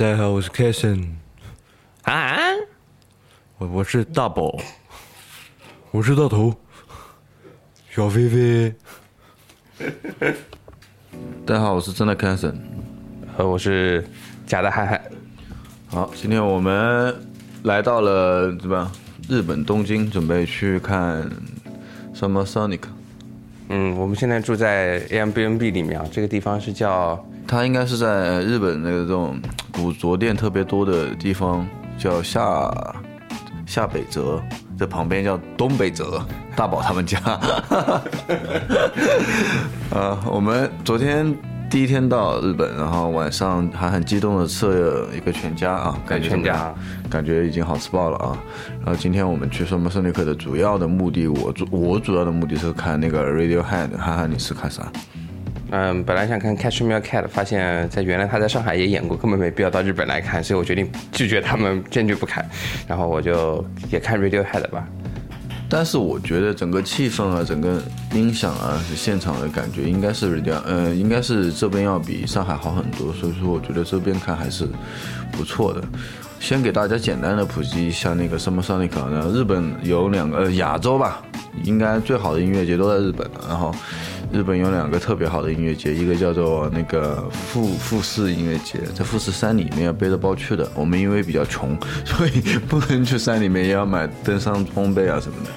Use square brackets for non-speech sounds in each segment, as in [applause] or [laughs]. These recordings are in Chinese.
大家好，我是 Kason 啊，我我是大宝，我是大头，小飞飞。[laughs] 大家好，我是真的 Kason。呃，我是假的海海。好，今天我们来到了对吧？日本东京，准备去看 Summer Sonic。嗯，我们现在住在 Airbnb 里面啊，这个地方是叫它应该是在日本那个这种古着店特别多的地方，叫下下北泽，这旁边叫东北泽，大宝他们家。[laughs] 呃，我们昨天第一天到日本，然后晚上还很激动的吃了一个全家啊，感觉全家感觉已经好吃爆了啊。然后今天我们去圣莫圣尼克的主要的目的，我主我主要的目的是看那个 Radiohead，哈哈，你是看啥？嗯，本来想看 Cashmere Cat，发现在原来他在上海也演过，根本没必要到日本来看，所以我决定拒绝他们，坚决不看。然后我就也看 Radiohead 吧。但是我觉得整个气氛啊，整个音响啊，现场的感觉应该是 Radio，呃，应该是这边要比上海好很多，所以说我觉得这边看还是不错的。先给大家简单的普及一下那个 Summer Sonic 然后日本有两个，亚洲吧，应该最好的音乐节都在日本了。然后日本有两个特别好的音乐节，一个叫做那个富富士音乐节，在富士山里面要背着包去的。我们因为比较穷，[laughs] 所以不能去山里面，也要买登山装备啊什么的。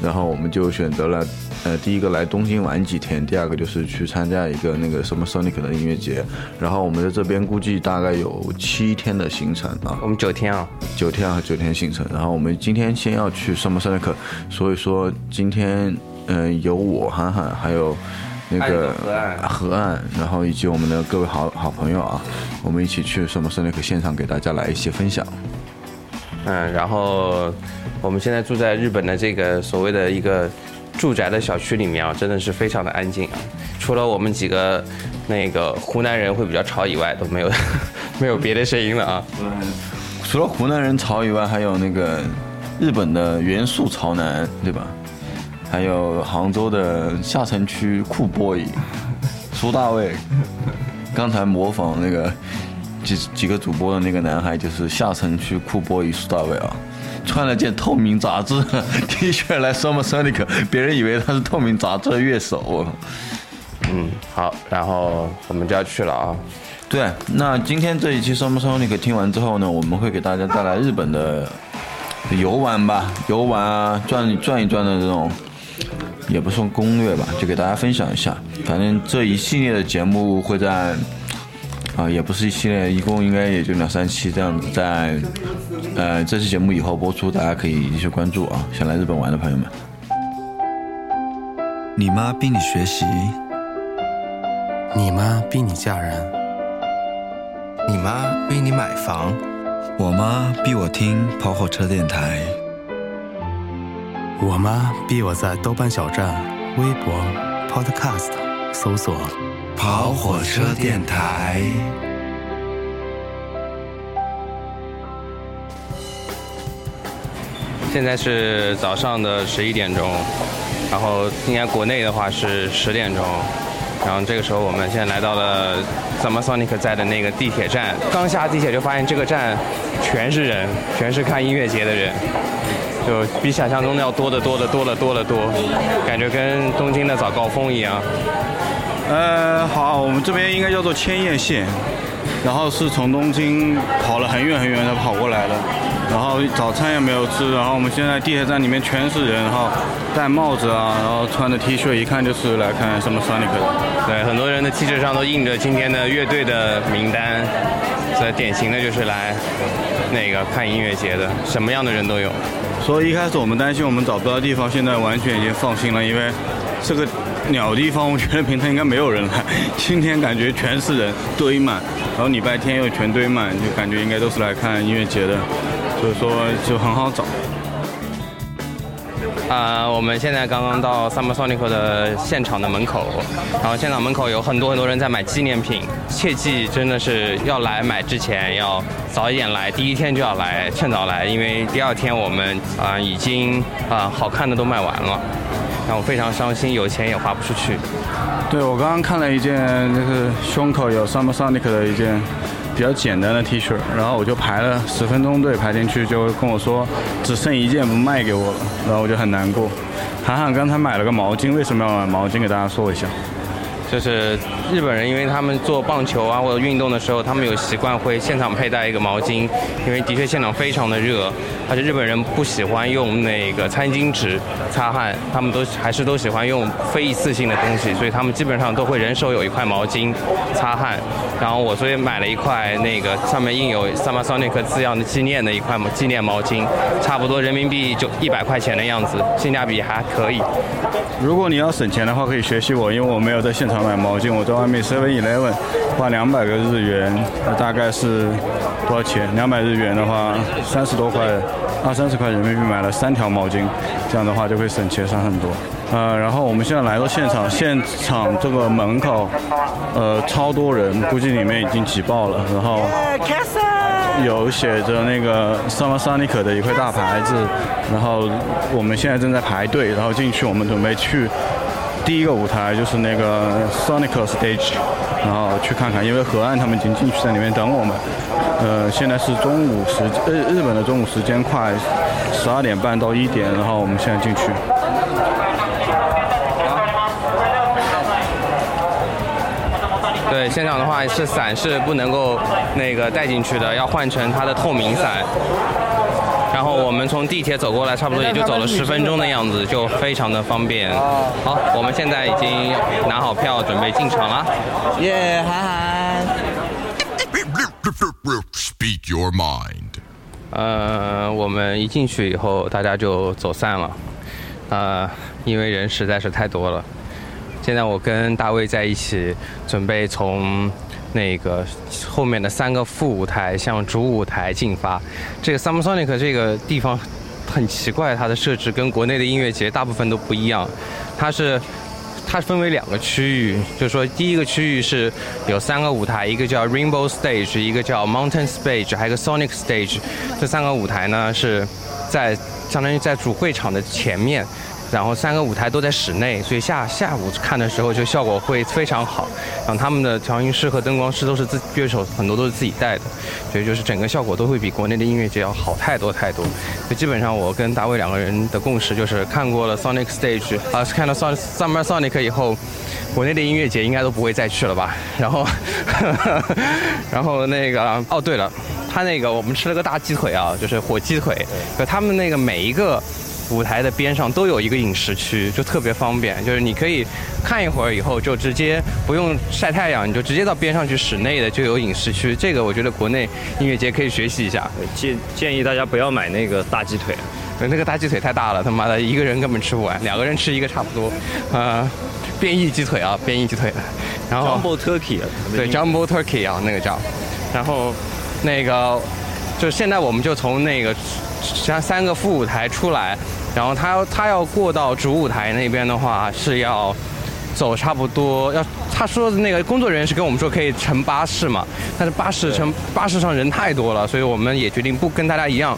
然后我们就选择了，呃，第一个来东京玩几天，第二个就是去参加一个那个什么 Sonic 的音乐节。然后我们在这边估计大概有七天的行程啊，我们九天啊，九天啊，九天行程。然后我们今天先要去 Summer Sonic，所以说今天嗯、呃有我涵涵还有那个河岸然后以及我们的各位好好朋友啊，我们一起去 Summer Sonic 现场给大家来一些分享。嗯，然后我们现在住在日本的这个所谓的一个住宅的小区里面啊，真的是非常的安静啊，除了我们几个那个湖南人会比较吵以外，都没有 [laughs] 没有别的声音了啊。除了湖南人潮以外，还有那个日本的元素潮男，对吧？还有杭州的下城区酷 boy 苏大卫，刚才模仿那个几几个主播的那个男孩就是下城区酷 boy 苏大卫啊，穿了件透明杂志 [laughs] T 恤来 Summer Sonic，别人以为他是透明杂志的乐手。嗯，好，然后我们就要去了啊。对，那今天这一期 Summer Sonic 听完之后呢，我们会给大家带来日本的游玩吧，游玩啊，转转一转的这种，也不算攻略吧，就给大家分享一下。反正这一系列的节目会在啊，也不是一系列，一共应该也就两三期这样子，在呃这期节目以后播出，大家可以继续关注啊。想来日本玩的朋友们，你妈逼你学习，你妈逼你嫁人，你妈逼你买房，我妈逼我听跑火车电台，我妈逼我在豆瓣小站、微博、Podcast 搜索跑火车电台。现在是早上的十一点钟，然后应该国内的话是十点钟，然后这个时候我们现在来到了 Samsonic 在的那个地铁站，刚下地铁就发现这个站全是人，全是看音乐节的人，就比想象中的要多得多得多得多得多，感觉跟东京的早高峰一样。呃，好，我们这边应该叫做千叶县，然后是从东京跑了很远很远的跑过来了，然后早餐也没有吃，然后我们现在地铁站里面全是人，然后戴帽子啊，然后穿的 T 恤，一看就是来看什么 Sonic 的。对，很多人的 T 恤上都印着今天的乐队的名单，所以典型的就是来那个看音乐节的，什么样的人都有。所以一开始我们担心我们找不到地方，现在完全已经放心了，因为这个鸟地方，我觉得平常应该没有人来，今天感觉全是人堆满，然后礼拜天又全堆满，就感觉应该都是来看音乐节的，所以说就很好找。啊、我们现在刚刚到 Summer Sonic 的现场的门口，然后现场门口有很多很多人在买纪念品，切记真的是要来买之前要早一点来，第一天就要来，趁早来，因为第二天我们啊、已经啊、好看的都卖完了，让我非常伤心，有钱也花不出去。对我刚刚看了一件，就是胸口有 Summer Sonic 的一件比较简单的 T 恤，然后我就排了十分钟队排进去，就跟我说只剩一件不卖给我了，然后我就很难过。涵涵刚才买了个毛巾，为什么要买毛巾？给大家说一下。就是日本人，因为他们做棒球啊或者运动的时候，他们有习惯会现场佩戴一个毛巾，因为的确现场非常的热，而且日本人不喜欢用那个餐巾纸擦汗，他们都还是都喜欢用非一次性的东西，所以他们基本上都会人手有一块毛巾擦汗。然后我所以买了一块那个上面印有 Summer Sonic 字样的纪念的一块纪念毛巾，差不多人民币就一百块钱的样子，性价比还可以。如果你要省钱的话，可以学习我，因为我没有在现场买毛巾，我在外面 Seven Eleven 花两百个日元，那大概是多少钱？两百日元的话，三十多块，二三十块人民币买了三条毛巾，这样的话就会省钱省很多。呃，然后我们现在来到现场，现场这个门口，呃，超多人，估计里面已经挤爆了。然后有写着那个 Summer Sonic 的一块大牌子，然后我们现在正在排队，然后进去，我们准备去第一个舞台，就是那个 Sonic Stage，然后去看看，因为河岸他们已经进去在里面等我们。呃，现在是中午时，日日本的中午时间快十二点半到一点，然后我们现在进去。对，现场的话是伞是不能够那个带进去的，要换成它的透明伞。然后我们从地铁走过来，差不多也就走了十分钟的样子，就非常的方便。好，我们现在已经拿好票，准备进场了。耶，涵涵。Speak your mind. 呃，我们一进去以后，大家就走散了。呃，因为人实在是太多了。现在我跟大卫在一起，准备从那个后面的三个副舞台向主舞台进发。这个 Summer Sonic 这个地方很奇怪，它的设置跟国内的音乐节大部分都不一样。它是它分为两个区域，就是说第一个区域是有三个舞台，一个叫 Rainbow Stage，一个叫 Mountain Stage，还有一个 Sonic Stage。这三个舞台呢是在相当于在主会场的前面。然后三个舞台都在室内，所以下下午看的时候就效果会非常好。然后他们的调音师和灯光师都是自乐手，很多都是自己带的，所以就是整个效果都会比国内的音乐节要好太多太多。所以基本上我跟大卫两个人的共识就是看过了 Sonic Stage 啊，看到 Sonic Summer Sonic 以后，国内的音乐节应该都不会再去了吧。然后，[laughs] 然后那个哦对了，他那个我们吃了个大鸡腿啊，就是火鸡腿，就他们那个每一个。舞台的边上都有一个饮食区，就特别方便。就是你可以看一会儿以后，就直接不用晒太阳，你就直接到边上去，室内的就有饮食区。这个我觉得国内音乐节可以学习一下。建建议大家不要买那个大鸡腿，那个大鸡腿太大了，他妈的一个人根本吃不完，两个人吃一个差不多。呃，变异鸡腿啊，变异鸡腿。然后 Jumbo Turkey，对 Jumbo Turkey 啊，那个叫。然后那个就现在我们就从那个三三个副舞台出来。然后他要他要过到主舞台那边的话是要走差不多要他说的那个工作人员是跟我们说可以乘巴士嘛，但是巴士乘巴士上人太多了，所以我们也决定不跟大家一样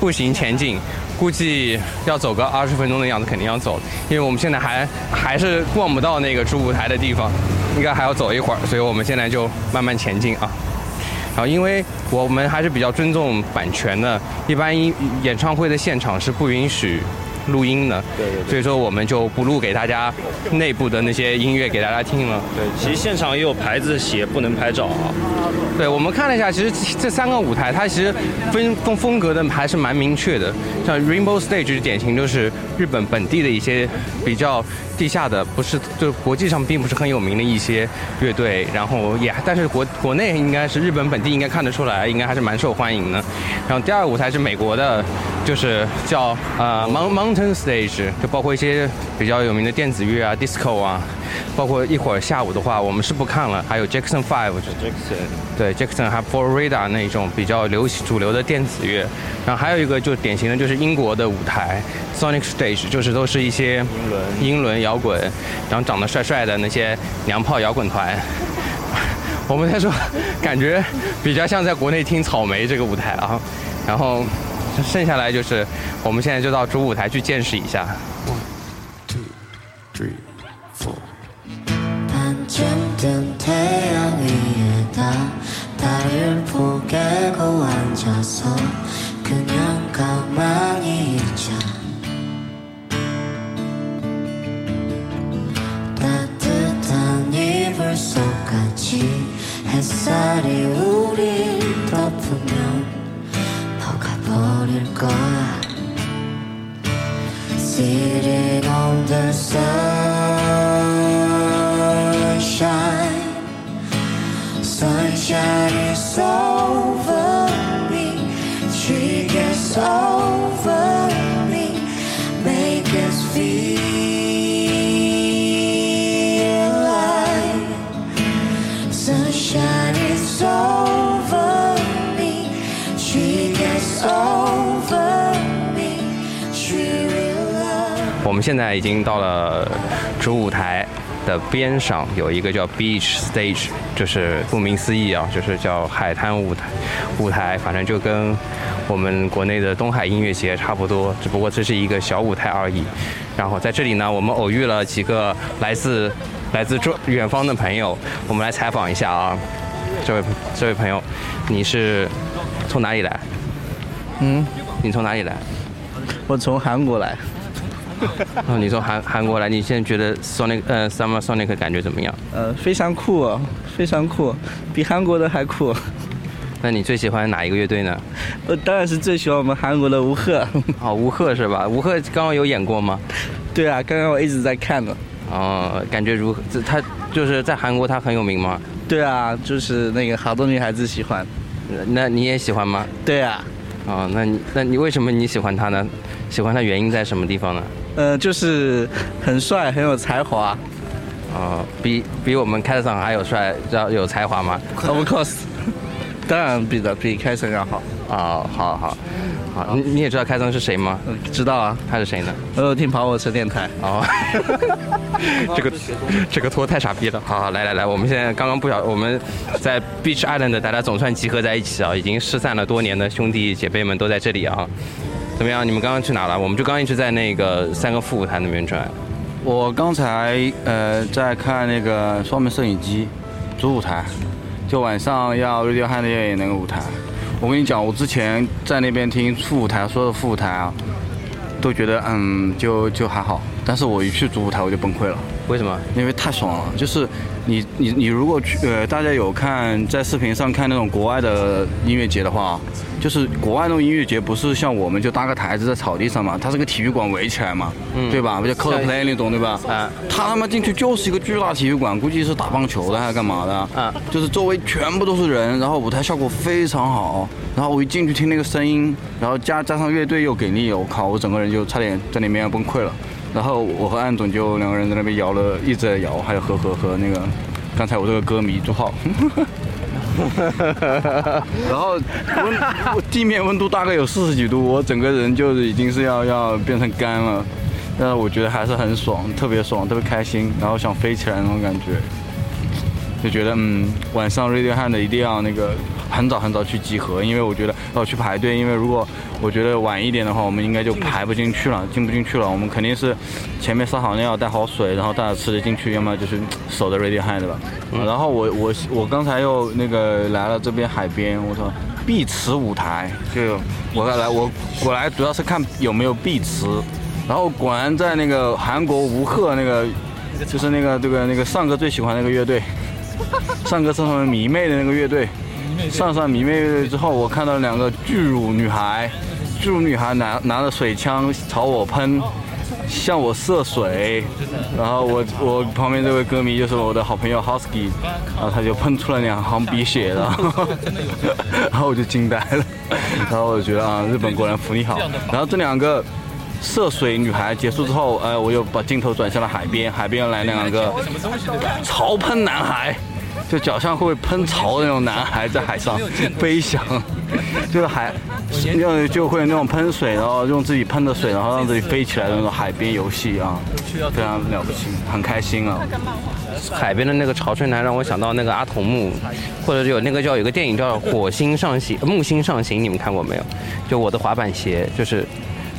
步行前进，估计要走个二十分钟的样子，肯定要走，因为我们现在还还是逛不到那个主舞台的地方，应该还要走一会儿，所以我们现在就慢慢前进啊。啊，因为我们还是比较尊重版权的，一般演唱会的现场是不允许录音的，对对对所以说我们就不录给大家内部的那些音乐给大家听了。对，其实现场也有牌子写不能拍照啊。对，我们看了一下，其实这三个舞台它其实分风风格的还是蛮明确的。像 Rainbow Stage 典型就是日本本地的一些比较地下的，不是就国际上并不是很有名的一些乐队，然后也但是国国内应该是日本本地应该看得出来，应该还是蛮受欢迎的。然后第二个舞台是美国的，就是叫呃 Mount Mountain Stage，就包括一些比较有名的电子乐啊、disco 啊，包括一会儿下午的话我们是不看了，还有 Jackson Five。Jackson，对 Jackson 还 Florida 那种比较流行主流的电子乐，然后还有一个就典型的就是英国的舞台 Sonic Stage，就是都是一些英伦英伦摇滚，然后长得帅帅的那些娘炮摇滚团。[laughs] 我们在说，感觉比较像在国内听草莓这个舞台啊，然后剩下来就是我们现在就到主舞台去见识一下。盘旋的太阳一夜大， 바다를 포개고 앉아서 그냥 가만히 있자 따뜻한 이불 속까지 햇살이 우릴 덮으면 녹아버릴 거야 Sitting on the sunshine Sunshine is over 现在已经到了主舞台的边上，有一个叫 Beach Stage，就是顾名思义啊，就是叫海滩舞台。舞台反正就跟我们国内的东海音乐节差不多，只不过这是一个小舞台而已。然后在这里呢，我们偶遇了几个来自 [laughs] 来自中远方的朋友，我们来采访一下啊。这位这位朋友，你是从哪里来？嗯，你从哪里来？我从韩国来。[laughs] 哦，你从韩韩国来，你现在觉得 Sonic 呃 Summer Sonic 感觉怎么样？呃，非常酷、哦，非常酷，比韩国的还酷。那你最喜欢哪一个乐队呢？我当然是最喜欢我们韩国的吴赫。哦，吴赫是吧？吴赫刚刚有演过吗？对啊，刚刚我一直在看呢。哦，感觉如何？这他就是在韩国，他很有名吗？对啊，就是那个好多女孩子喜欢。那你也喜欢吗？对啊。哦，那你那你为什么你喜欢他呢？喜欢他原因在什么地方呢？呃，就是很帅，很有才华。哦，比比我们开上还有帅，要有才华吗？[laughs] Of course，[laughs] 当然比的比开森要好。哦，好好好，你你也知道开森是谁吗？知道啊，他是谁呢？我有听跑火车电台。[laughs] 哦，这个这个托太傻逼了。好好，来来来，我们现在刚刚不小，我们在 Beach Island 大家总算集合在一起啊，已经失散了多年的兄弟姐妹们都在这里啊。怎么样？你们刚刚去哪了？我们就刚一直在那个三个副舞台那边转。我刚才呃在看那个双门摄影机主舞台，就晚上要 Radiohead 的那个舞台。我跟你讲，我之前在那边听副舞台，说的副舞台啊，都觉得嗯就就还好，但是我一去主舞台我就崩溃了。为什么？因为太爽了，就是你你你如果去呃大家有看在视频上看那种国外的音乐节的话，就是国外那种音乐节不是像我们就搭个台子在草地上嘛，它是个体育馆围起来嘛，嗯对吧？不就 Coldplay 那种对吧？啊，他他妈进去就是一个巨大体育馆，估计是打棒球的还是干嘛的？啊，就是周围全部都是人，然后舞台效果非常好，然后我一进去听那个声音，然后加加上乐队又给力，我靠，我整个人就差点在里面要崩溃了。然后我和安总就两个人在那边摇了，一直在摇，还有和和和那个刚才我这个歌迷朱浩。[laughs] 然后温地面温度大概有四十几度，我整个人就已经是要要变成干了，但是我觉得还是很爽，特别爽，特别开心，然后想飞起来那种感觉，就觉得嗯，晚上 Radiohead 一定要那个很早很早去集合，因为我觉得要去排队，因为如果我觉得晚一点的话，我们应该就排不进去了，进不进去了，我们肯定是前面撒好尿，带好水，然后带着吃的进去，要么就是守着 Radiohead 的吧。然后我我我刚才又那个来了这边海边，我操，碧池舞台，就我来我我来主要是看有没有碧池，然后果然在那个韩国吴赫那个，就是那个这个那个尚哥最喜欢那个乐队，上哥是他们迷妹的那个乐队，上上迷妹乐队之后，我看到两个巨乳女孩，巨乳女孩拿拿着水枪朝我喷。向我射水，然后我我旁边这位歌迷就是我的好朋友 Husky，然后他就喷出了两行鼻血，然后 [laughs] 然后我就惊呆了，[laughs] 然后我就觉得啊，日本果然福利好。然后这两个涉水女孩结束之后，呃，我又把镜头转向了海边，海边来两个潮喷男孩，就脚上会喷潮的那种男孩在海上飞翔，就是海。用就会那种喷水，然后用自己喷的水，然后让自己飞起来的那种海边游戏啊，非常了不起，很开心啊。海边的那个潮吹男让我想到那个阿童木，或者有那个叫有个电影叫《火星上行》《木星上行》，你们看过没有？就我的滑板鞋，就是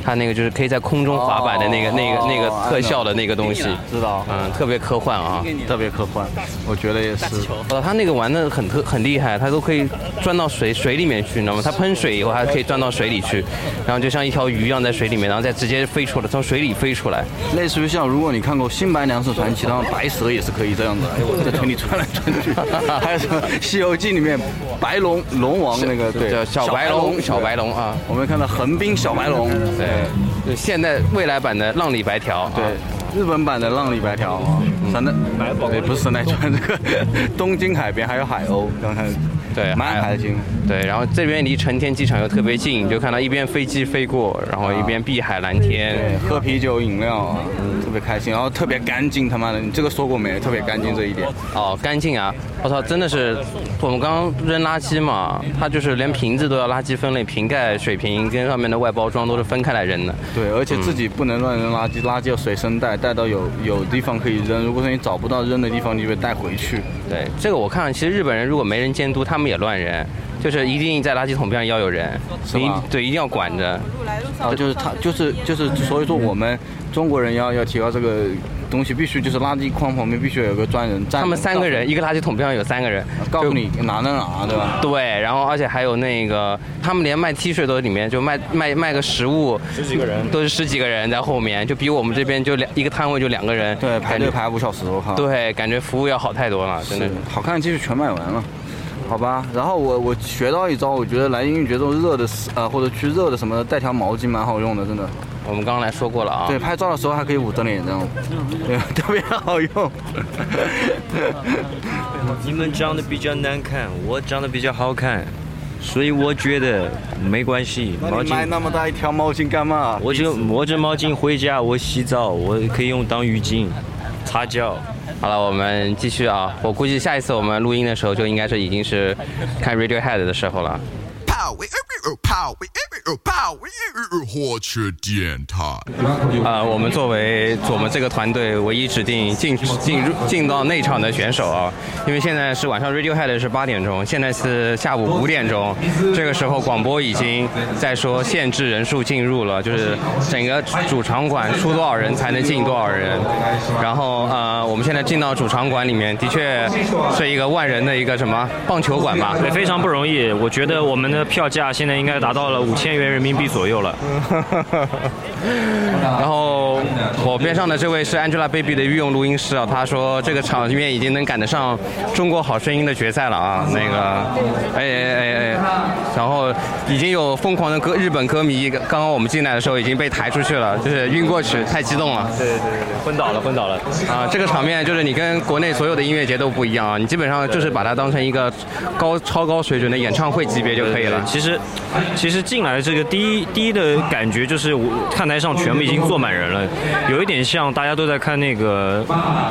它那个就是可以在空中滑板的那个、那个、那个特效的那个东西，知道，嗯，特别科幻啊，特别科幻，我觉得也是。呃，他那个玩的很特很厉害，他都可以钻到水水里面去，你知道吗？他喷水以后还可以钻到水里去，然后就像一条鱼一样在水里面，然后再直接飞出来，从水里飞出来。类似于像如果你看过《新白娘子传奇》，然后白蛇也是可以这样子，哎呦，在水里穿来穿去。还有什么《西游记》里面白龙龙王那个对叫小白龙，小白龙啊，我们看到横滨小白龙，对，就现代未来版的浪里白条，对，日本版的浪里白条，神奈对不是神奈川这个东京海边还有海鸥，刚才对，蛮海经。对，然后这边离成田机场又特别近，就看到一边飞机飞过，然后一边碧海蓝天，对，喝啤酒饮料啊，特别开心，然后特别干净，他妈的，你这个说过没？特别干净这一点。哦，干净啊！我操，真的是，我们刚刚扔垃圾嘛，它就是连瓶子都要垃圾分类，瓶盖、水瓶跟上面的外包装都是分开来扔的。对，而且自己不能乱扔垃圾，垃圾要随身带，带到有有地方可以扔。如果说你找不到扔的地方，你就得带回去。对，这个我看，其实日本人如果没人监督，他们也乱扔，就是一定在垃圾桶边上要有人，是吗对，一定要管着。啊，就是他，就是就是，所以说我们中国人要要提高这个东西，必须就是垃圾筐旁边必须有个专人站。他们三个人，一个垃圾桶边上有三个人，告诉你哪哪哪，对吧？对，然后而且还有那个，他们连卖 T 恤都里面就卖卖卖个食物，十几个人都是十几个人在后面，就比我们这边就两一个摊位就两个人，对，排队排五小时，我靠。对，感觉服务要好太多了，真的是。好看的 T 恤全卖完了。好吧，然后我我学到一招，我觉得来英语节奏热的呃或者去热的什么的，带条毛巾蛮好用的，真的。我们刚刚来说过了啊。对，拍照的时候还可以捂着脸这样，对，[laughs] 特别好用。[laughs] 你们长得比较难看，我长得比较好看，所以我觉得没关系。毛你买，那么大一条毛巾干嘛？我就我这毛巾回家，我洗澡，我可以用当浴巾擦脚。好了，我们继续啊！我估计下一次我们录音的时候，就应该是已经是看 Radiohead 的时候了。火车电台。啊、我们作为我们这个团队唯一指定进进入进到内场的选手啊，因为现在是晚上 Radiohead 是八点钟，现在是下午五点钟，这个时候广播已经在说限制人数进入了，就是整个主场馆出多少人才能进多少人。然后呃，我们现在进到主场馆里面，的确是一个万人的一个什么棒球馆吧？对，非常不容易。我觉得我们的票价现在应该达到了五千元人民币左右了。[laughs] 然后我边上的这位是 Angelababy 的御用录音师啊，他说这个场面已经能赶得上中国好声音的决赛了啊，那个，哎哎哎哎，然后已经有疯狂的歌日本歌迷，刚刚我们进来的时候已经被抬出去了，就是晕过去，太激动了。对对对对，昏倒了，昏倒了。啊，这个场面就是你跟国内所有的音乐节都不一样啊，你基本上就是把它当成一个高超高水准的演唱会级别就可以了。其实，其实进来这个第一第一的感觉就是，我看台上全部已经坐满人了，有一点像大家都在看那个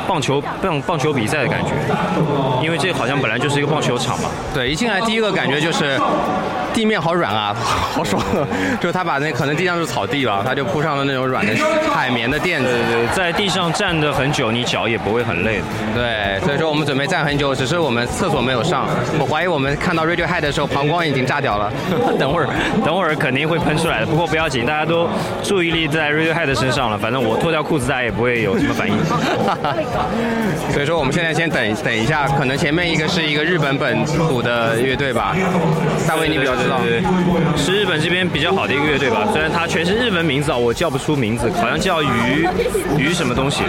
棒球棒棒球比赛的感觉，因为这好像本来就是一个棒球场嘛。对，一进来第一个感觉就是地面好软啊，[laughs] 好爽。就是他把那可能地上是草地了，他就铺上了那种软的海绵的垫子。对对，在地上站的很久，你脚也不会很累的。对，所以说我们准备站很久，只是我们厕所没有上。我怀疑我们看到 Radiohead 的时候，膀胱已经炸掉了。[laughs] 等会儿，等会儿肯定会喷出来的。不过不要紧，大家都注意力在 Radiohead 身上了。反正我脱掉裤子，大家也不会有什么反应。[laughs] 所以说我们现在先等等一下，可能前面一个是一个日本本土的乐队吧。大卫，你比较知道。是日本这边比较好的一个乐队吧。虽然它全是日文名字啊，我叫不出名字，好像叫鱼鱼什么东西。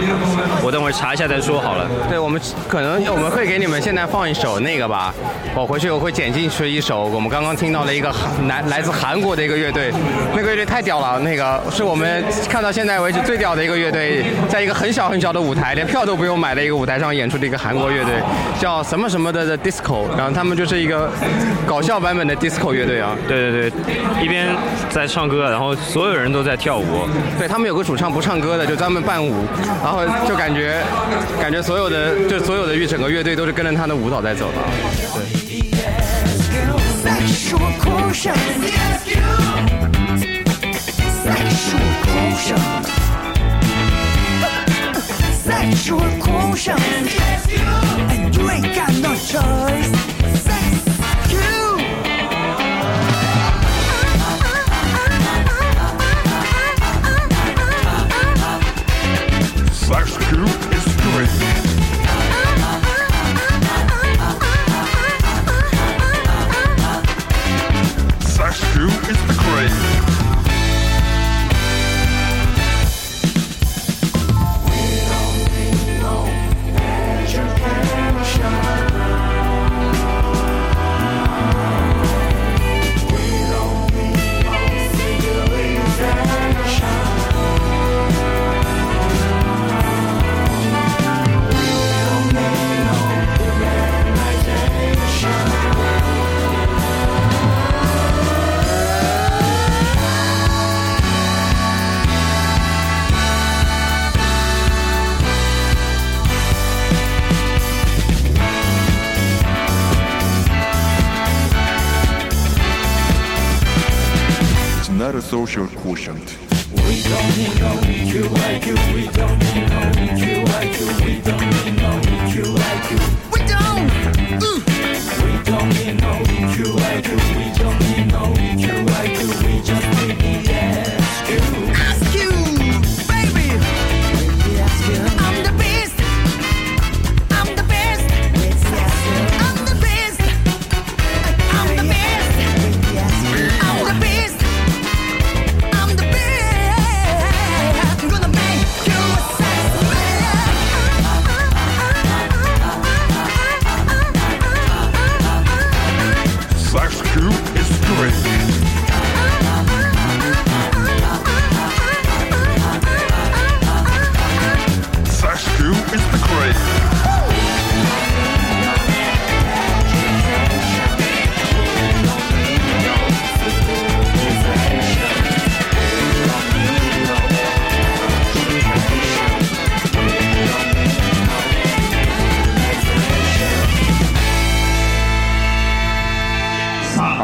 我等会儿查一下再说好了。对，我们可能我们会给你们现在放一首那个吧，我回去我会剪进去一首我们刚刚听到的一个韩来来自韩国的一个乐队，那个乐队太屌了，那个是我们看到现在为止最屌的一个乐队，在一个很小很小的舞台，连票都不用买的一个舞台上演出的一个韩国乐队，叫什么什么的的 disco，然后他们就是一个搞笑版本的 disco 乐队啊。对对对，一边在唱歌，然后所有人都在跳舞。对他们有个主唱不唱歌的，就专门伴舞，然后就感觉感觉所有的就所有的乐整个乐队都是跟着他的舞蹈在走的。对。Choice. Social quotient. We don't need no EQ like you. We don't need no EQ like you. We don't need no EQ like you. We don't. Uh. We don't need no EQ like you. We don't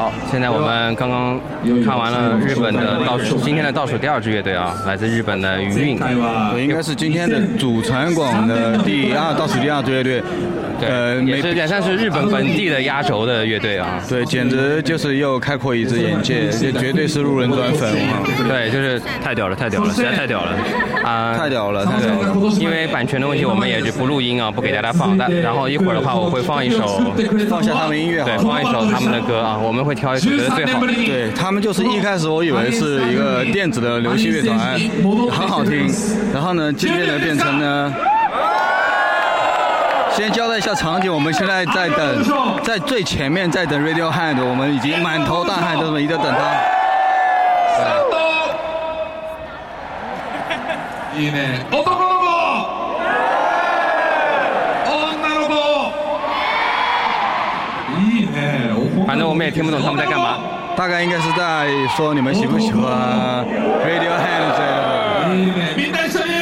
好，现在我们刚刚看完了日本的倒数，今天的倒数第二支乐队啊，来自日本的余韵。对，应该是今天的主传广的第二倒数第二支乐队。呃，也是也算是日本本地的压轴的乐队啊。对，简直就是又开阔一只眼界，这绝对是路人端粉啊！对，就是太屌了，太屌了，实在太屌了 [laughs] 啊！太屌了，太屌了！因为版权的问题，我们也就不录音啊，不给大家放。但然后一会儿的话，我会放一首，放下他们音乐好对，了，放一首他们的歌啊，我们会挑一首觉得最好。的。对他们就是一开始我以为是一个电子的流行乐团，[laughs] 很好听，然后呢，渐渐的变成呢。先交代一下场景，我们现在在等，在最前面在等 Radiohead，我们已经满头大汗，就这么一直等他。い反正我们也听不懂他们在干嘛。大概应该是在说你们喜不喜欢 Radiohead 之类的。いいね。みんな一緒に。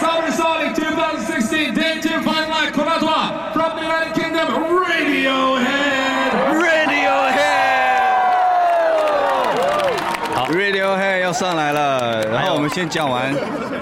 Summer Sonic 2016 Day 2 Fine Line この後は From the United Kingdom Radiohead 上来了，然后我们先讲完，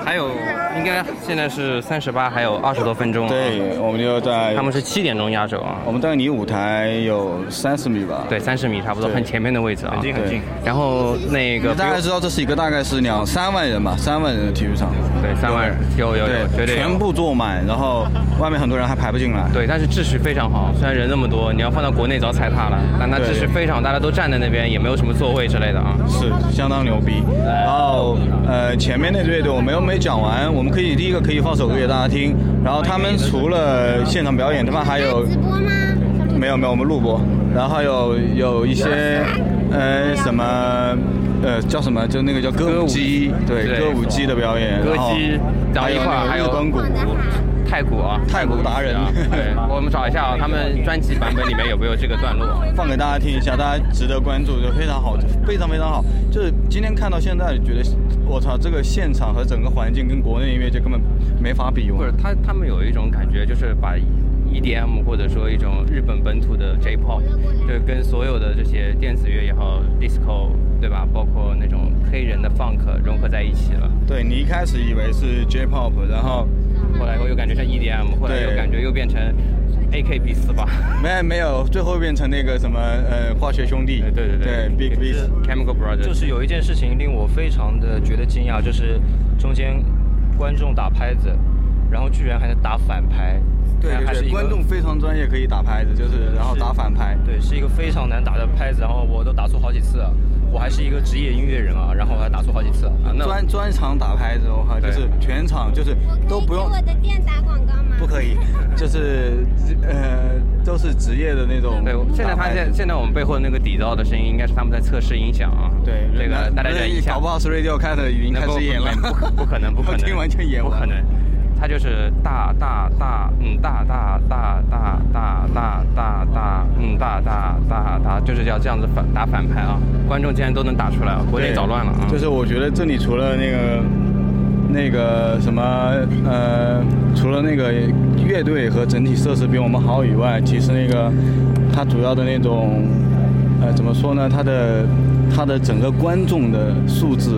还有应该现在是三十八，还有二十多分钟、啊。对，我们就在他们是七点钟压轴啊。我们大概离舞台有三十米吧。对，三十米差不多，对很前面的位置啊，很近很近。然后那个大家知道这是一个大概是两三万人吧，三万人的体育场。对，三万人，有有有，绝对全部坐满，然后外面很多人还排不进来。对，但是秩序非常好，虽然人那么多，你要放到国内早踩踏了，但它秩序非常好，大家都站在那边，也没有什么座位之类的啊。是相当牛逼。然后呃，前面那支乐队我们又没讲完，我们可以第一个可以放首歌给大家听。然后他们除了现场表演，他们还有直播吗？没有没有，我们录播。然后还有有一些呃什么呃叫什么，就那个叫歌舞姬，对对歌舞姬的表演，歌然后还有日本鼓。太鼓啊，太鼓达人啊对，[laughs] 我们找一下啊，他们专辑版本里面有没有这个段落？放给大家听一下，大家值得关注，就非常好，非常非常好。就是今天看到现在，觉得我操，这个现场和整个环境跟国内音乐就根本没法比。不是，他他们有一种感觉，就是把 EDM 或者说一种日本本土的 J-pop，就跟所有的这些电子乐也好，disco 对吧，包括那种黑人的 funk 融合在一起了。对你一开始以为是 J-pop，然后后来我又感觉像 EDM，后来又感觉又变成 AKB 四八。没没有，最后变成那个什么呃化学兄弟。对对对，Big b s Chemical Brothers。就是有一件事情令我非常的觉得惊讶，就是中间观众打拍子，然后居然还能打反拍。对对对，还是观众非常专业，可以打拍子，就是然后打反拍。对，是一个非常难打的拍子，然后我都打错好几次了。我还是一个职业音乐人啊，然后我还打错好几次啊。那专专场打拍子，的话，就是全场就是都不用。我的店打广告吗？不可以，[laughs] 就是呃都是职业的那种。对，现在发现现在我们背后的那个底噪的声音，应该是他们在测试音响啊。对，这个大家忍一下。搞不好是 Radio 开的已经开始演了。不可能，不可能，[laughs] 听完就演不可能。它就是大大大，嗯，大大大大大大大大，嗯，大大大大，就是要这样子反打反拍啊！观众竟然都能打出来，国内捣乱了啊！就是我觉得这里除了那个那个什么呃，除了那个乐队和整体设施比我们好以外，其实那个它主要的那种呃，怎么说呢？它的它的整个观众的素质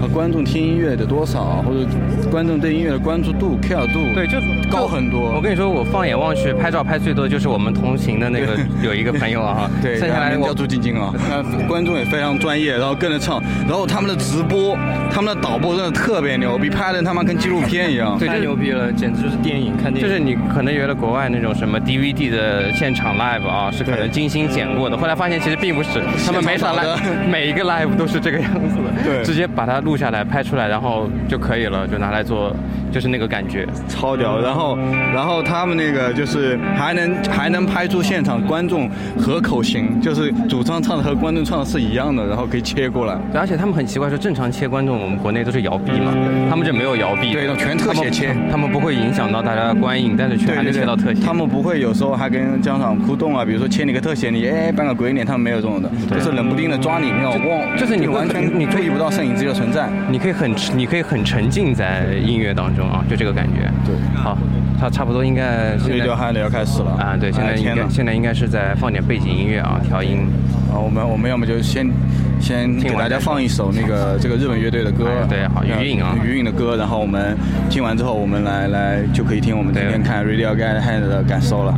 和观众听音乐的多少，或者观众对音乐的关注度、care 度，对，就高很多。[laughs] 我跟你说，我放眼望去，拍照拍最多的就是我们同行的那个有一个朋友啊，[laughs] 对，剩下来我叫朱晶晶啊，[laughs] 那观众也非常专业，然后跟着唱，然后他们的直播，他们的导播真的特别牛逼，拍的他妈跟纪录片一样，对，太牛逼了，简直就是电影看电影。就是你可能觉得国外那种什么 DVD 的现场 live 啊，是可能精心剪过的，后来发现其实并不是，他们每场 live 每一个 live 都是这个样子的，对。直接把它录下来拍出来，然后就可以了，就拿来做，就是那个感觉。超屌。然后，然后他们那个就是还能还能拍出现场观众合口型，就是主唱唱的和观众唱的是一样的，然后可以切过来。而且他们很奇怪，说正常切观众，我们国内都是摇臂嘛，他们这没有摇臂，对全特写切他们，他们不会影响到大家的观影，但是却还能切到特写。他们不会有时候还跟家长互动啊，比如说切你个特写，你哎扮个鬼脸，他们没有这种的，就是冷不丁的抓你，那种忘，就是你完全你注意不到摄影机的存在。你可以很你可以很沉浸在音乐当中啊，就这个感觉。对，好，差差不多应该现在 Radiohead 要开始了啊，对，现在应该现在应该是在放点背景音乐啊，调音。啊，我们我们要么就先先给大家放一首那个 [laughs] 这个日本乐队的歌，哎对好呃余韵啊余韵的歌，然后我们听完之后，我们来来就可以听我们今天看 Radiohead 的感受了。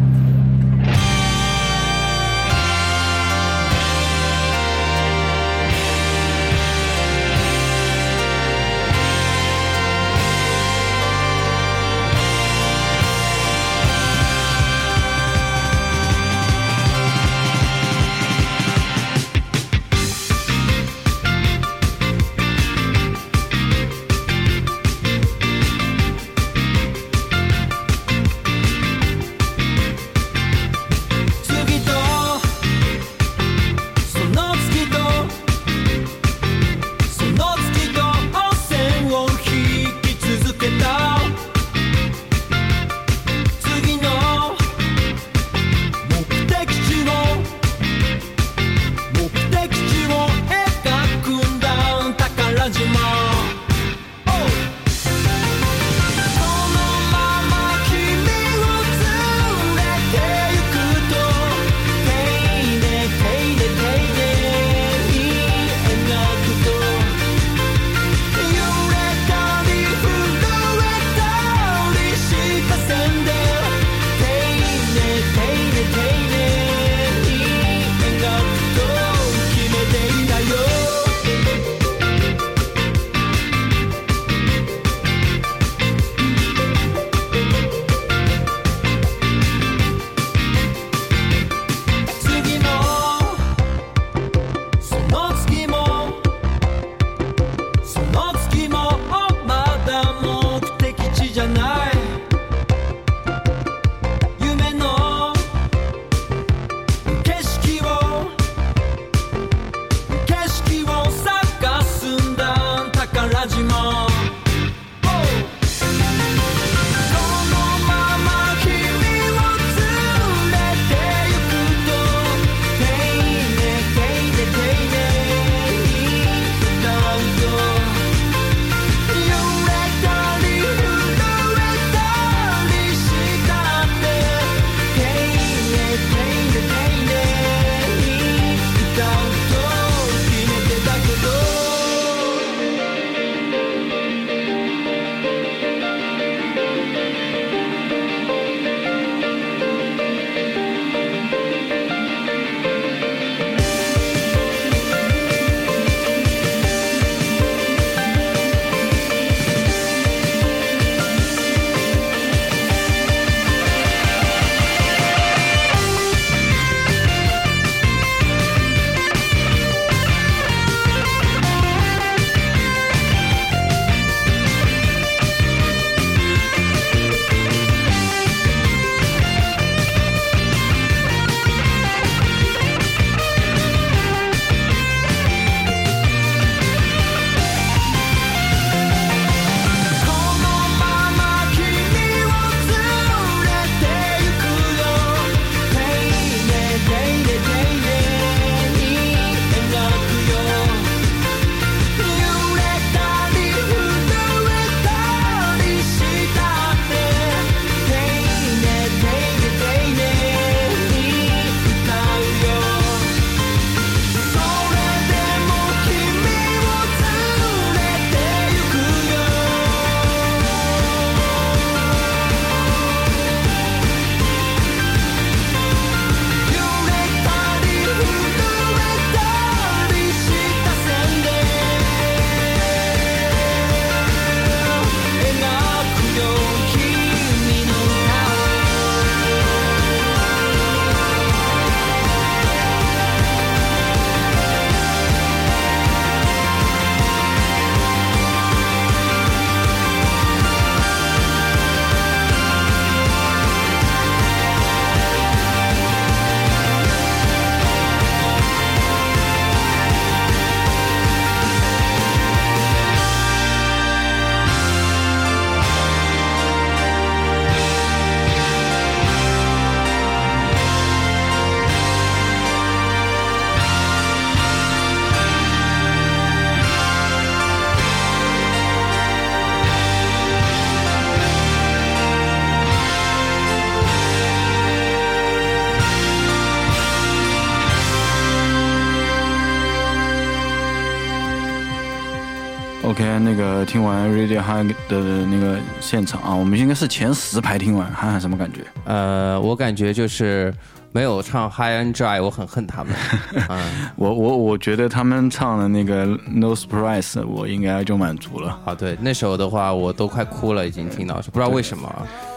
听完 Radiohead 的那个现场啊，我们应该是前十排听完，涵涵什么感觉？呃，我感觉就是没有唱 High and Dry，我很恨他们。[laughs] 嗯，我我我觉得他们唱的那个 No Surprise，我应该就满足了。啊，对，那首的话我都快哭了，已经听到，不知道为什么。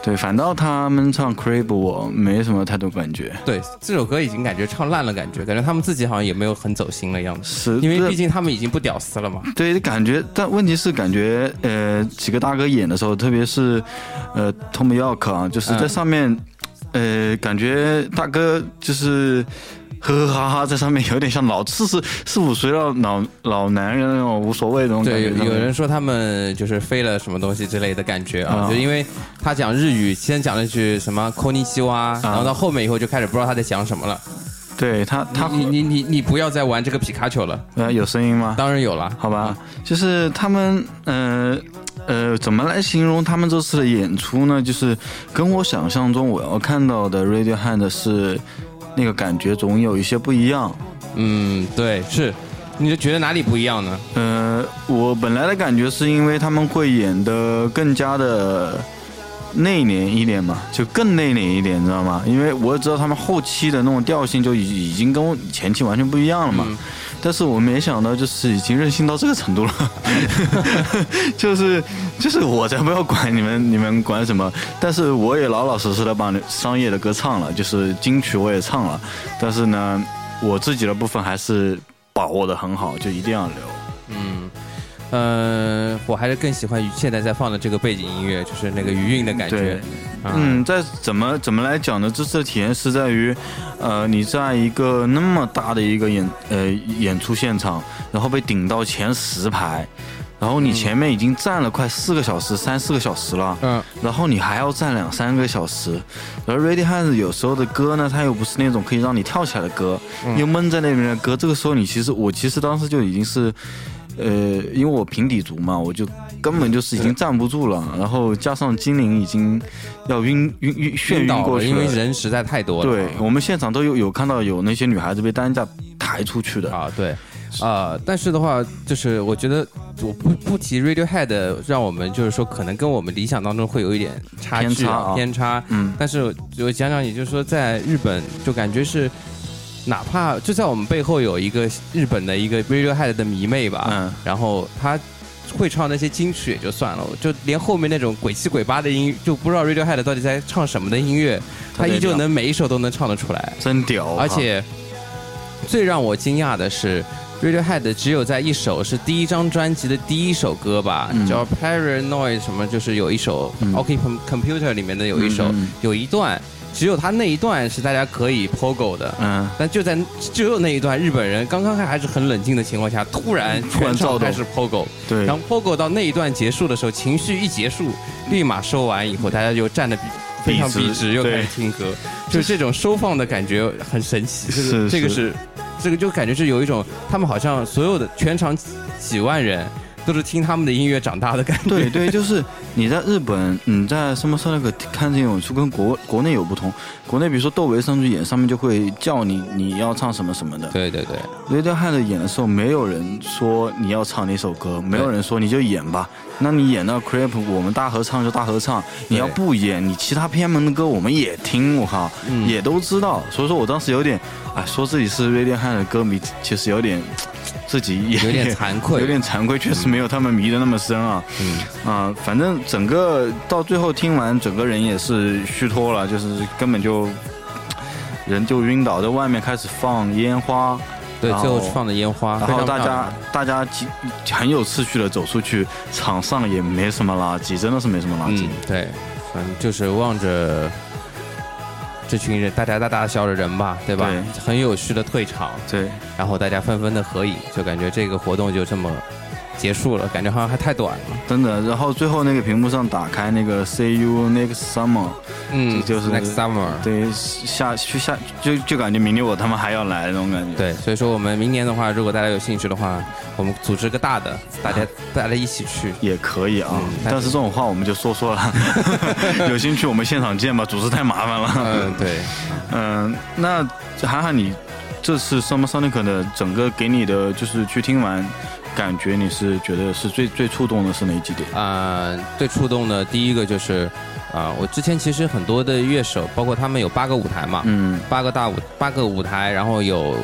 对，反倒他们唱 Crib 我没什么太多感觉。对，这首歌已经感觉唱烂了，感觉感觉他们自己好像也没有很走心的样子。是因为毕竟他们已经不屌丝了嘛。对，感觉，但问题是感觉，呃，几个大哥演的时候，特别是，呃，Tom York 啊，就是在上面，呃，感觉大哥就是。呵呵哈哈，在上面有点像老四 [laughs] 十四五岁了老老男人那种无所谓那种感对，有人说他们就是飞了什么东西之类的感觉啊，啊就因为他讲日语，先讲了句什么 k o n i c h i w a 然后到后面以后就开始不知道他在讲什么了。对他，他你你你你不要再玩这个皮卡丘了。呃，有声音吗？当然有了。好吧，就是他们，呃呃，怎么来形容他们这次的演出呢？就是跟我想象中我要看到的 Radiohead 是那个感觉总有一些不一样。嗯，对，是。你就觉得哪里不一样呢？呃，我本来的感觉是因为他们会演的更加的内敛一点嘛，就更内敛一点，你知道吗？因为我知道他们后期的那种调性就已已经跟我前期完全不一样了嘛。但是我没想到，就是已经任性到这个程度了，[laughs] 就是就是我才不要管你们你们管什么，但是我也老老实实的把商业的歌唱了，就是金曲我也唱了，但是呢，我自己的部分还是把握的很好，就一定要留。嗯，呃，我还是更喜欢现在在放的这个背景音乐，就是那个余韵的感觉。嗯，在怎么怎么来讲呢？这次的体验是在于，呃，你在一个那么大的一个演呃演出现场，然后被顶到前十排，然后你前面已经站了快四个小时、三四个小时了，嗯，然后你还要站两三个小时，而 Radiohead 有时候的歌呢，它又不是那种可以让你跳起来的歌，嗯。又闷在那边的歌，这个时候你其实我其实当时就已经是。呃，因为我平底足嘛，我就根本就是已经站不住了，然后加上精灵已经要晕晕晕眩晕晕倒了，因为人实在太多了。对我们现场都有有看到有那些女孩子被担架抬出去的啊，对，啊，但是的话，就是我觉得我不不提 Radiohead，让我们就是说可能跟我们理想当中会有一点差距偏差啊偏差。嗯但是我讲讲，也就是说在日本就感觉是。哪怕就在我们背后有一个日本的一个 Radiohead 的迷妹吧，嗯。然后她会唱那些金曲也就算了，就连后面那种鬼七鬼八的音，就不知道 Radiohead 到底在唱什么的音乐，他依旧能每一首都能唱得出来。真屌，而且最让我惊讶的是，Radiohead 只有在一首是第一张专辑的第一首歌吧，嗯。叫 Paranoid 什么，就是有一首、嗯。OK Com- Computer 里面的有一首、有一段。只有他那一段是大家可以 pogo 的，嗯，但就在只有那一段，日本人刚刚还还是很冷静的情况下，突然全场开始 pogo，对。然后 pogo 到那一段结束的时候，情绪一结束，立马收完以后，大家就站的比非常笔直，又开始听歌，就是这种收放的感觉很神奇。这个是是这个是，这个就感觉是有一种他们好像所有的全场几几万人都是听他们的音乐长大的感觉。对对，就是你在日本，你在什么时候那个看这种书跟国国内有不同。国内比如说窦唯上去演，上面就会叫你你要唱什么什么的。对对对，Radiohead 演的时候，没有人说你要唱哪首歌，没有人说你就演吧。那你演到 Creep，我们大合唱就大合唱。你要不演，你其他偏门的歌我们也听，我靠，嗯也都知道。所以说我当时有点，哎，说自己是 Radiohead 的歌迷，其实有点自己也有点惭愧有点惭愧，确实没有他们迷的那么深啊。嗯啊、反正整个到最后听完，整个人也是虚脱了，就是根本就人就晕倒，在外面开始放烟花。对，最后放的烟花，然后大家大家很有秩序的走出去，场上也没什么垃圾，真的是没什么垃圾。嗯，对，反正就是望着这群人，大家大大小的人吧，对吧？对。很有序的退场，对，然后大家纷纷的合影，就感觉这个活动就这么结束了，感觉好像还太短了。真的。然后最后那个屏幕上打开那个 See you next summer，嗯这就是 Next summer 对，下去下就就感觉明年我他妈还要来那种感觉。对，所以说我们明年的话，如果大家有兴趣的话，我们组织个大的，大家大家一起去。也可以啊，嗯但是这种话我们就说说了，[laughs] 有兴趣我们现场见吧，组织太麻烦了。嗯，对，嗯，那涵涵你这次 Summer Sonic 的整个给你的就是去听完，感觉你是觉得是最最触动的是哪几点？啊、最触动的第一个就是，啊、我之前其实很多的乐手，包括他们有八个舞台嘛，嗯，八个大舞八个舞台，然后有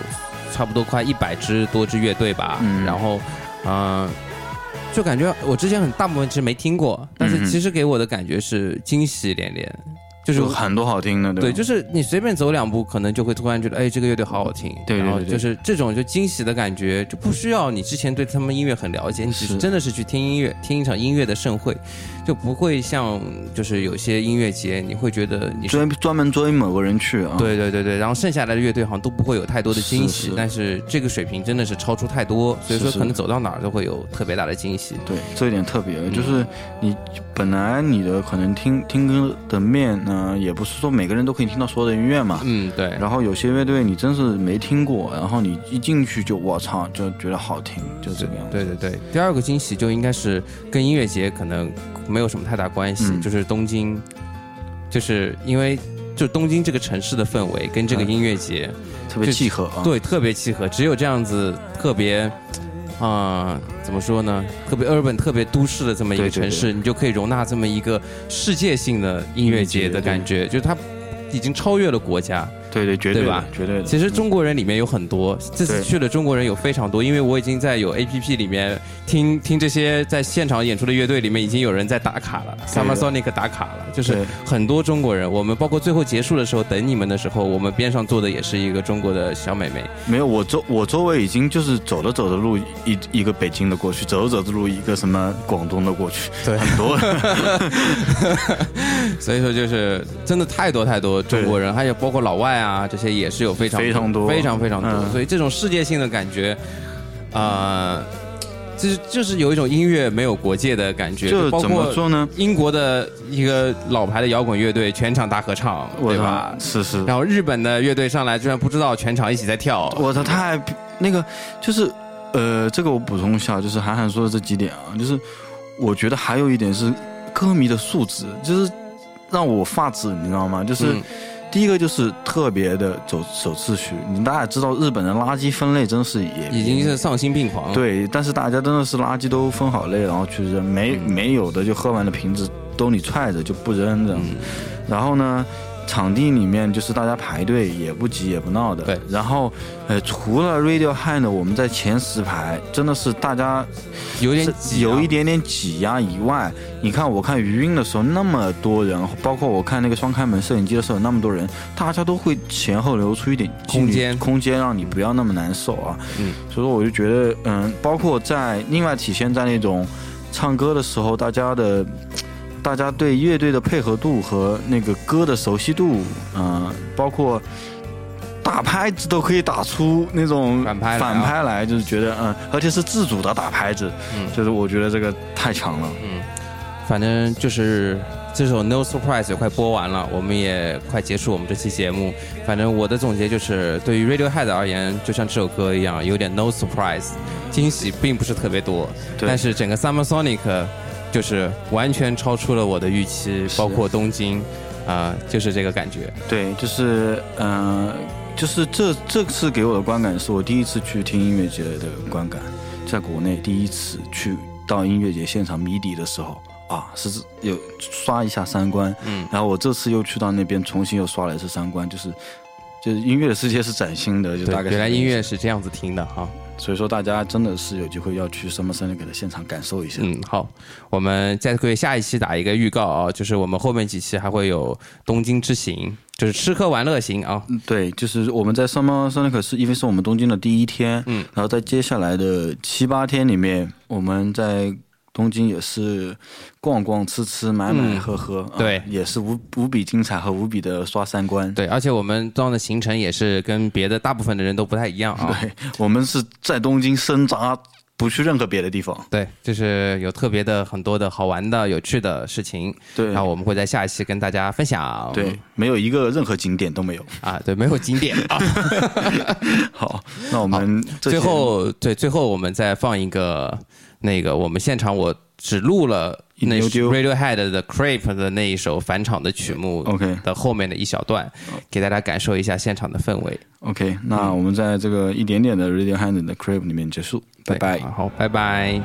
差不多快一百支多支乐队吧，嗯。然后，嗯、就感觉我之前很大部分其实没听过，但嗯是其实给我的感觉是惊喜连连，就是很多好听的，对，就是你随便走两步，可能就会突然觉得，哎，这个乐队好好听。对对对对然后就是这种就惊喜的感觉，就不需要你之前对他们音乐很了解，你只是是真的是去听音乐，听一场音乐的盛会，就不会像就是有些音乐节，你会觉得你专专门追某个人去啊。对对对对，然后剩下来的乐队好像都不会有太多的惊喜，是是但是这个水平真的是超出太多，所以说可能走到哪儿都会有特别大的惊喜。对，这一点特别，就是你本来你的可能听听歌的面呢，也不是说每个人都可以听到所有的音乐嘛。嗯，对。然后有些乐队你真是没听过，然后你一进去就我操，就觉得好听，就这个样子。对对对，第二个惊喜就应该是跟音乐节可能没有什么太大关系，嗯就是东京，就是因为就东京这个城市的氛围跟这个音乐节、特别契合啊对，特别契合，只有这样子特别。啊、怎么说呢？特别 urban、特别都市的这么一个对对城市，对你就可以容纳这么一个世界性的音乐节的感觉，就是它已经超越了国家。对对，绝对的对吧？绝对的。其实中国人里面有很多，这次去的中国人有非常多，因为我已经在有 A P P 里面听听这些在现场演出的乐队里面，已经有人在打卡了，Summer Sonic 打卡了，就是很多中国人。我们包括最后结束的时候等你们的时候，我们边上坐的也是一个中国的小美眉。没有，我周我周围已经就是走着走着路一一个北京的过去，走着走着路一个什么广东的过去，对，很多。[laughs] 所以说就是真的太多太多中国人，还有包括老外啊，这些也是有非常非常多非常非常多。嗯所以这种世界性的感觉，呃，就是就是有一种音乐没有国界的感觉。就怎么说呢？英国的一个老牌的摇滚乐队全场大合唱，对吧？是是。然后日本的乐队上来，居然不知道全场一起在跳。我操，太那个就是呃，这个我补充一下，就是韩寒说的这几点啊，就是我觉得还有一点是歌迷的素质，就是让我发指，你知道吗？就是。嗯第一个就是特别的走走秩序，你大家也知道，日本的垃圾分类真是也已经是丧心病狂。对，但是大家真的是垃圾都分好类，然后去扔，没、嗯没有的就喝完的瓶子兜里揣着就不扔这样子。然后呢，场地里面就是大家排队也不急也不闹的。对。然后，呃，除了 Radiohead 呢，我们在前十排真的是大家有点挤啊有一点点挤压以外，你看我看余韵的时候那么多人，包括我看那个双开门摄影机的时候那么多人，大家都会前后留出一点空间空间让你不要那么难受啊。嗯，所以说我就觉得，嗯，包括在另外体现在那种唱歌的时候，大家的。大家对乐队的配合度和那个歌的熟悉度，嗯、包括打拍子都可以打出那种反拍反拍来，就是觉得嗯，而且是自主的打拍子，嗯就是我觉得这个太强了。嗯，反正就是这首 No Surprise 也快播完了，我们也快结束我们这期节目。反正我的总结就是，对于 Radiohead 而言，就像这首歌一样，有点 No Surprise，惊喜并不是特别多。对但是整个 Summer Sonic 就是完全超出了我的预期，包括东京，啊、就是这个感觉。对，就是嗯、呃就是这这次给我的观感是我第一次去听音乐节的观感，在国内第一次去到音乐节现场迷笛的时候啊，是有刷一下三观，嗯，然后我这次又去到那边重新又刷了一次三观，就是就是音乐的世界是崭新的，就大概，原来音乐是这样子听的哈。所以说大家真的是有机会要去 Summer Sonic 的现场感受一下。嗯，好，我们再会下一期打一个预告啊，就是我们后面几期还会有东京之行，就是吃喝玩乐行啊。对，就是我们在 Summer Sonic 是因为是我们东京的第一天，嗯，然后在接下来的七八天里面，我们在东京也是逛逛、吃吃、买买、嗯喝喝，啊对也是无无比精彩和无比的刷三观。对，而且我们这样的行程也是跟别的大部分的人都不太一样啊。[laughs] 对，我们是在东京生扎，不去任何别的地方。对，就是有特别的很多的好玩的、有趣的事情。对然后我们会在下一期跟大家分享。对，没有一个任何景点都没有。啊，对，没有景点啊。[laughs] 好，那我们最后对最后我们再放一个那个我们现场我只录了那 Radiohead 的 Creep 的那一首返场的曲目 OK 的后面的一小段，给大家感受一下现场的氛围。OK，那我们在这个一点点的 Radiohead 的 Creep 里面结束，拜拜。好，拜拜。